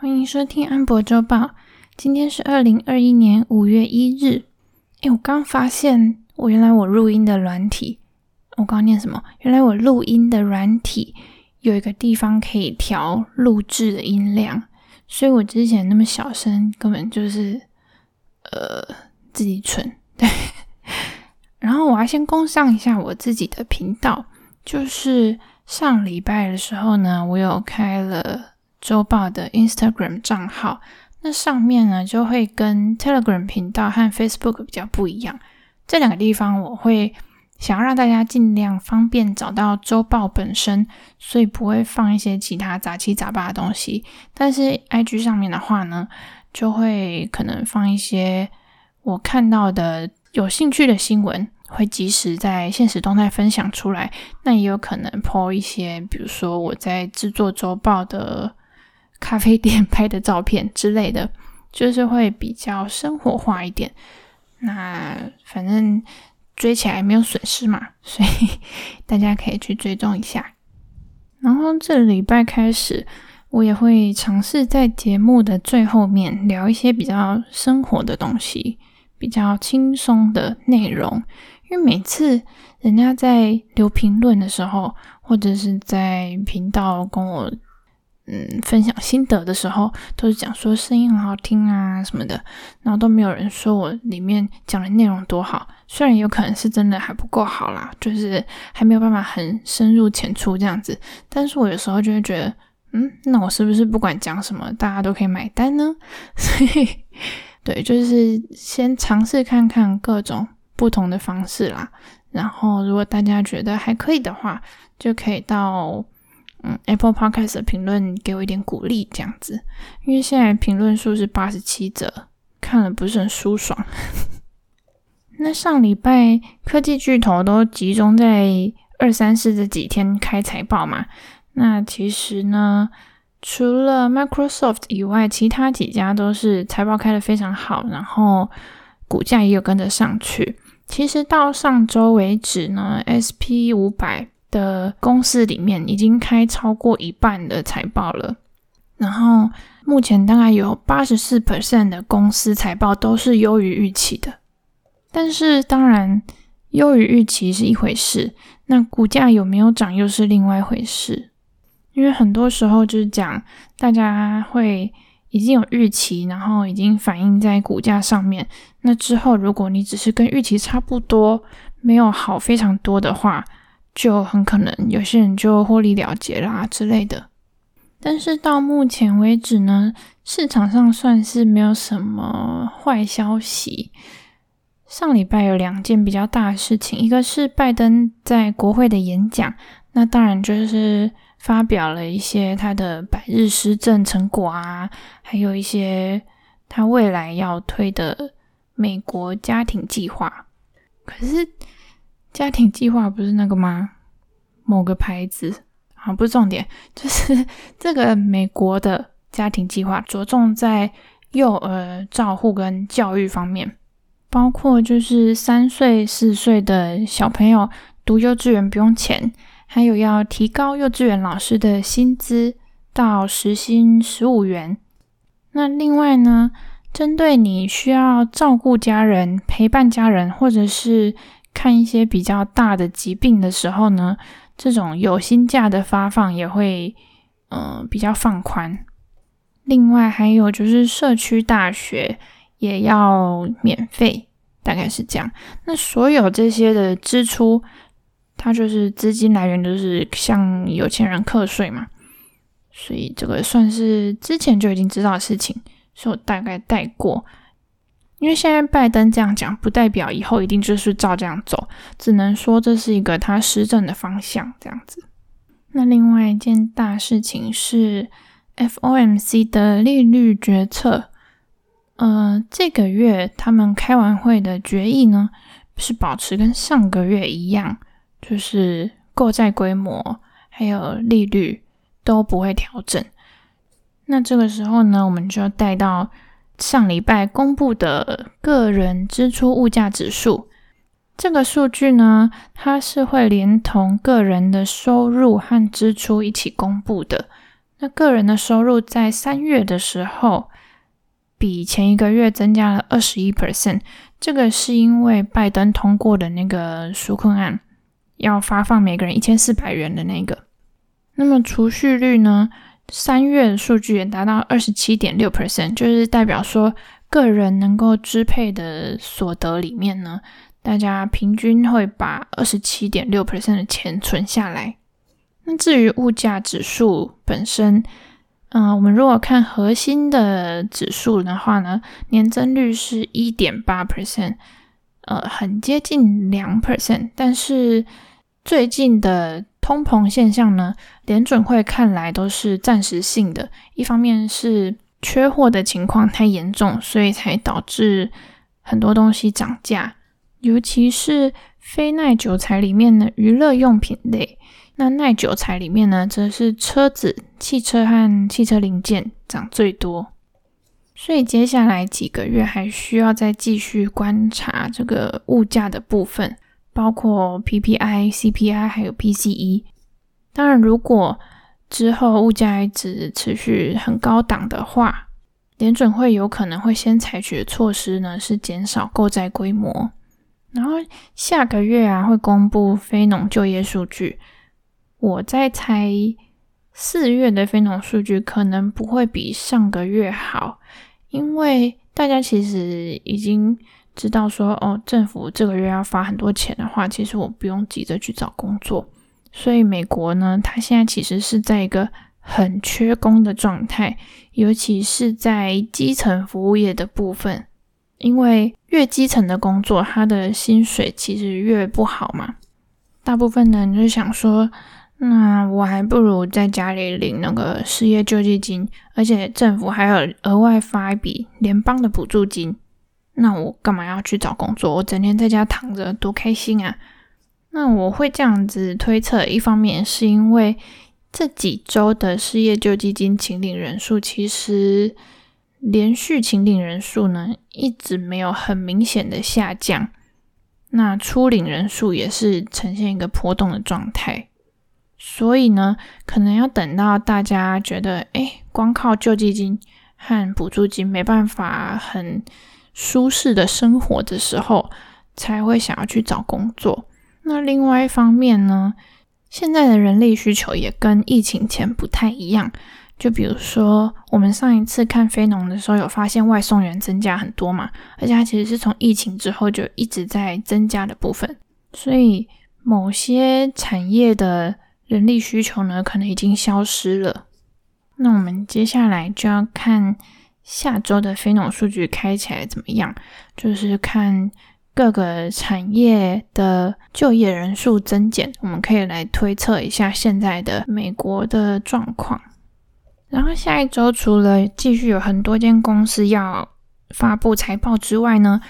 欢迎收听安博周报。今天是二零二一年五月一日。诶，我刚发现，我原来我录音的软体，我刚念什么？原来我录音的软体有一个地方可以调录制的音量，所以我之前那么小声，根本就是呃自己蠢。对。然后我要先工商一下我自己的频道，就是上礼拜的时候呢，我有开了。周报的 Instagram 账号，那上面呢就会跟 Telegram 频道和 Facebook 比较不一样。这两个地方我会想要让大家尽量方便找到周报本身，所以不会放一些其他杂七杂八的东西。但是 IG 上面的话呢，就会可能放一些我看到的有兴趣的新闻，会及时在现实动态分享出来。那也有可能 po 一些，比如说我在制作周报的。咖啡店拍的照片之类的，就是会比较生活化一点。那反正追起来没有损失嘛，所以大家可以去追踪一下。然后这礼拜开始，我也会尝试在节目的最后面聊一些比较生活的东西，比较轻松的内容。因为每次人家在留评论的时候，或者是在频道跟我。嗯，分享心得的时候都是讲说声音很好听啊什么的，然后都没有人说我里面讲的内容多好。虽然有可能是真的还不够好啦，就是还没有办法很深入浅出这样子，但是我有时候就会觉得，嗯，那我是不是不管讲什么，大家都可以买单呢？所以，对，就是先尝试看看各种不同的方式啦。然后，如果大家觉得还可以的话，就可以到。嗯，Apple Podcast 的评论给我一点鼓励，这样子，因为现在评论数是八十七折，看了不是很舒爽。那上礼拜科技巨头都集中在二三四这几天开财报嘛，那其实呢，除了 Microsoft 以外，其他几家都是财报开得非常好，然后股价也有跟着上去。其实到上周为止呢，SP 五百。的公司里面已经开超过一半的财报了，然后目前大概有八十四 percent 的公司财报都是优于预期的。但是当然，优于预期是一回事，那股价有没有涨又是另外一回事。因为很多时候就是讲，大家会已经有预期，然后已经反映在股价上面。那之后如果你只是跟预期差不多，没有好非常多的话，就很可能有些人就获利了结啦之类的，但是到目前为止呢，市场上算是没有什么坏消息。上礼拜有两件比较大的事情，一个是拜登在国会的演讲，那当然就是发表了一些他的百日施政成果啊，还有一些他未来要推的美国家庭计划，可是。家庭计划不是那个吗？某个牌子啊，不是重点，就是 这个美国的家庭计划着重在幼儿照护跟教育方面，包括就是三岁、四岁的小朋友读幼稚园不用钱，还有要提高幼稚园老师的薪资到时薪十五元。那另外呢，针对你需要照顾家人、陪伴家人，或者是看一些比较大的疾病的时候呢，这种有薪假的发放也会，呃，比较放宽。另外还有就是社区大学也要免费，大概是这样。那所有这些的支出，它就是资金来源都是向有钱人课税嘛，所以这个算是之前就已经知道的事情，所以我大概带过。因为现在拜登这样讲，不代表以后一定就是照这样走，只能说这是一个他施政的方向这样子。那另外一件大事情是 FOMC 的利率决策，呃，这个月他们开完会的决议呢，是保持跟上个月一样，就是购债规模还有利率都不会调整。那这个时候呢，我们就要带到。上礼拜公布的个人支出物价指数，这个数据呢，它是会连同个人的收入和支出一起公布的。那个人的收入在三月的时候，比前一个月增加了二十一 percent。这个是因为拜登通过的那个纾困案，要发放每个人一千四百元的那个。那么储蓄率呢？三月数据也达到二十七点六 percent，就是代表说个人能够支配的所得里面呢，大家平均会把二十七点六 percent 的钱存下来。那至于物价指数本身，嗯、我们如果看核心的指数的话呢，年增率是一点八 percent，呃，很接近两 percent。但是最近的通膨现象呢，联准会看来都是暂时性的。一方面是缺货的情况太严重，所以才导致很多东西涨价，尤其是非耐久材里面的娱乐用品类。那耐久材里面呢，则是车子、汽车和汽车零件涨最多，所以接下来几个月还需要再继续观察这个物价的部分，包括 PPI、CPI 还有 PCE。当然，如果之后物价一直持续很高档的话，联准会有可能会先采取的措施呢，是减少购债规模，然后下个月啊会公布非农就业数据。我在猜，四月的非农数据可能不会比上个月好，因为大家其实已经知道说，哦，政府这个月要发很多钱的话，其实我不用急着去找工作。所以美国呢，它现在其实是在一个很缺工的状态，尤其是在基层服务业的部分，因为越基层的工作，它的薪水其实越不好嘛。大部分人就想说。那我还不如在家里领那个失业救济金，而且政府还有额外发一笔联邦的补助金。那我干嘛要去找工作？我整天在家躺着多开心啊！那我会这样子推测，一方面是因为这几周的失业救济金请领人数，其实连续请领人数呢一直没有很明显的下降，那初领人数也是呈现一个波动的状态。所以呢，可能要等到大家觉得，诶，光靠救济金和补助金没办法很舒适的生活的时候，才会想要去找工作。那另外一方面呢，现在的人力需求也跟疫情前不太一样。就比如说，我们上一次看非农的时候，有发现外送员增加很多嘛，而且它其实是从疫情之后就一直在增加的部分。所以某些产业的人力需求呢，可能已经消失了。那我们接下来就要看下周的非农数据开起来怎么样，就是看各个产业的就业人数增减，我们可以来推测一下现在的美国的状况。然后下一周除了继续有很多间公司要发布财报之外呢，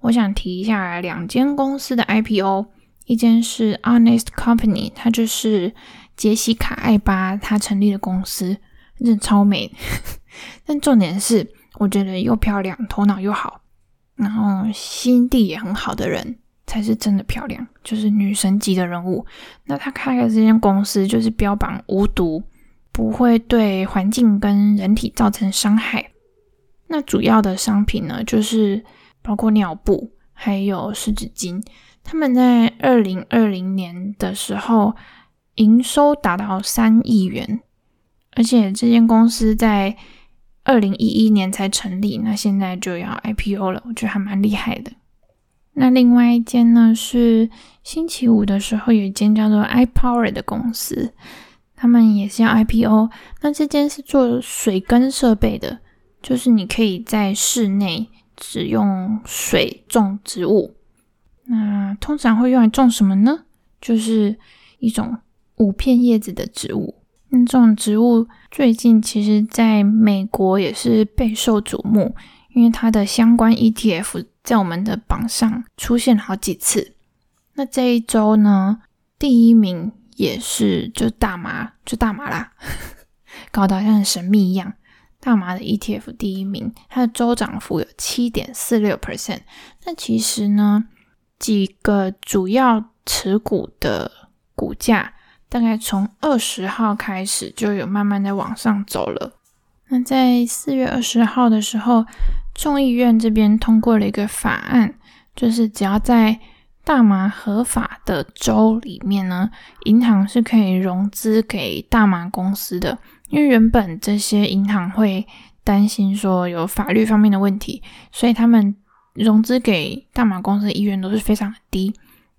我想提一下两间公司的 IPO。一间是 Honest Company，它就是杰西卡·艾巴他成立的公司，真的超美。但重点是，我觉得又漂亮，头脑又好，然后心地也很好的人才是真的漂亮，就是女神级的人物。那他开的这间公司就是标榜无毒，不会对环境跟人体造成伤害。那主要的商品呢，就是包括尿布，还有湿纸巾。他们在二零二零年的时候，营收达到三亿元，而且这间公司在二零一一年才成立，那现在就要 IPO 了，我觉得还蛮厉害的。那另外一间呢，是星期五的时候有一间叫做 iPower 的公司，他们也是要 IPO。那这间是做水耕设备的，就是你可以在室内只用水种植物。那通常会用来种什么呢？就是一种五片叶子的植物。那这种植物最近其实在美国也是备受瞩目，因为它的相关 ETF 在我们的榜上出现了好几次。那这一周呢，第一名也是就大麻，就大麻啦，搞得好像很神秘一样。大麻的 ETF 第一名，它的周涨幅有七点四六 percent。那其实呢，几个主要持股的股价大概从二十号开始就有慢慢的往上走了。那在四月二十号的时候，众议院这边通过了一个法案，就是只要在大麻合法的州里面呢，银行是可以融资给大麻公司的。因为原本这些银行会担心说有法律方面的问题，所以他们融资给大麻公司的意愿都是非常低。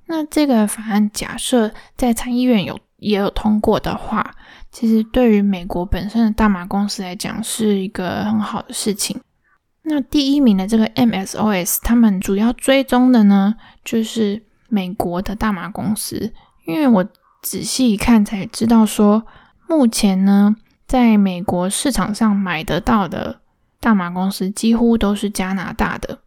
那这个法案假设在参议院有也有通过的话，其实对于美国本身的大麻公司来讲是一个很好的事情。那第一名的这个 MSOS，他们主要追踪的呢，就是美国的大麻公司。因为我仔细一看才知道说，目前呢，在美国市场上买得到的大麻公司几乎都是加拿大的。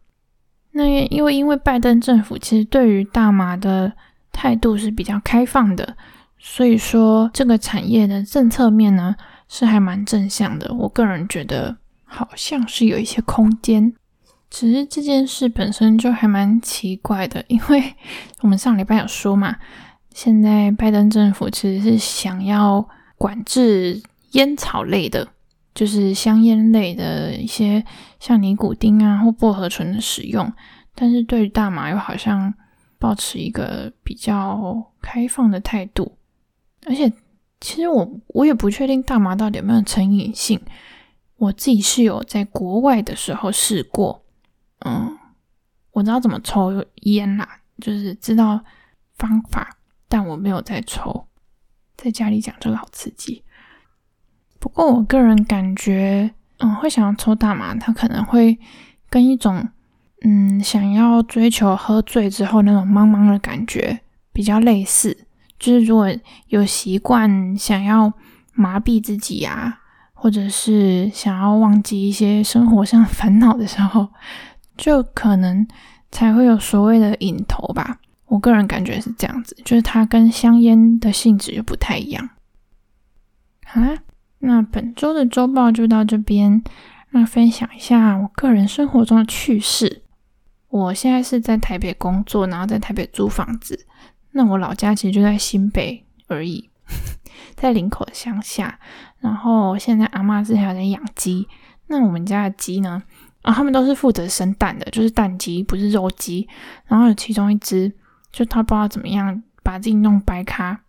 那因为因为拜登政府其实对于大麻的态度是比较开放的。所以说，这个产业的政策面呢，是还蛮正向的。我个人觉得好像是有一些空间，只是这件事本身就还蛮奇怪的，因为我们上礼拜有说嘛，现在拜登政府其实是想要管制烟草类的，就是香烟类的一些像尼古丁啊或薄荷醇的使用，但是对于大麻又好像抱持一个比较开放的态度。而且，其实我我也不确定大麻到底有没有成瘾性。我自己是有在国外的时候试过，嗯，我知道怎么抽烟啦，就是知道方法，但我没有在抽。在家里讲这个好刺激。不过我个人感觉，嗯，会想要抽大麻，它可能会跟一种嗯想要追求喝醉之后那种茫茫的感觉比较类似。就是如果有习惯想要麻痹自己啊，或者是想要忘记一些生活上烦恼的时候，就可能才会有所谓的瘾头吧。我个人感觉是这样子，就是它跟香烟的性质又不太一样。好啦，那本周的周报就到这边。那分享一下我个人生活中的趣事。我现在是在台北工作，然后在台北租房子。那我老家其实就在新北而已，在林口乡下。然后现在阿嬷之前还在养鸡。那我们家的鸡呢？啊，他们都是负责生蛋的，就是蛋鸡，不是肉鸡。然后有其中一只，就他不知道怎么样把自己弄掰咖。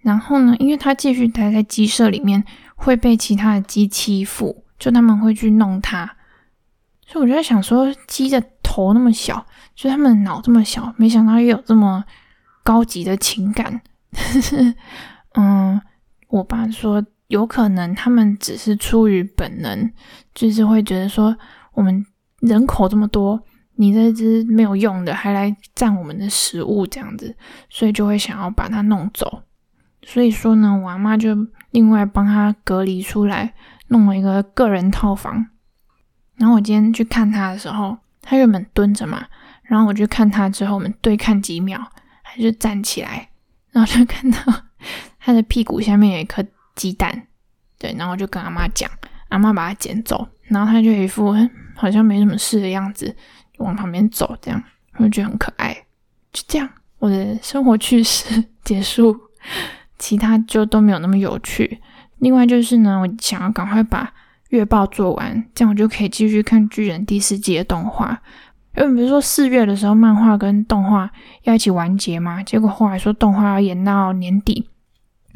然后呢，因为他继续待在鸡舍里面，会被其他的鸡欺负，就他们会去弄他。所以我就在想说，鸡的头那么小，就他们脑这么小，没想到也有这么。高级的情感，嗯，我爸说有可能他们只是出于本能，就是会觉得说我们人口这么多，你这只没有用的还来占我们的食物这样子，所以就会想要把它弄走。所以说呢，我阿妈就另外帮他隔离出来，弄了一个个人套房。然后我今天去看他的时候，他原本蹲着嘛，然后我去看他之后，我们对看几秒。他就站起来，然后就看到他的屁股下面有一颗鸡蛋，对，然后就跟阿妈讲，阿妈把它捡走，然后他就一副好像没什么事的样子，往旁边走，这样我就觉得很可爱。就这样，我的生活趣事 结束，其他就都没有那么有趣。另外就是呢，我想要赶快把月报做完，这样我就可以继续看巨人第四季的动画。因为比如说四月的时候，漫画跟动画要一起完结嘛，结果后来说动画要演到年底，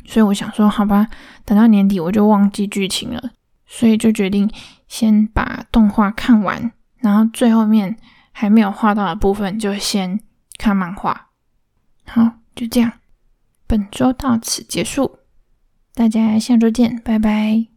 所以我想说好吧，等到年底我就忘记剧情了，所以就决定先把动画看完，然后最后面还没有画到的部分就先看漫画。好，就这样，本周到此结束，大家下周见，拜拜。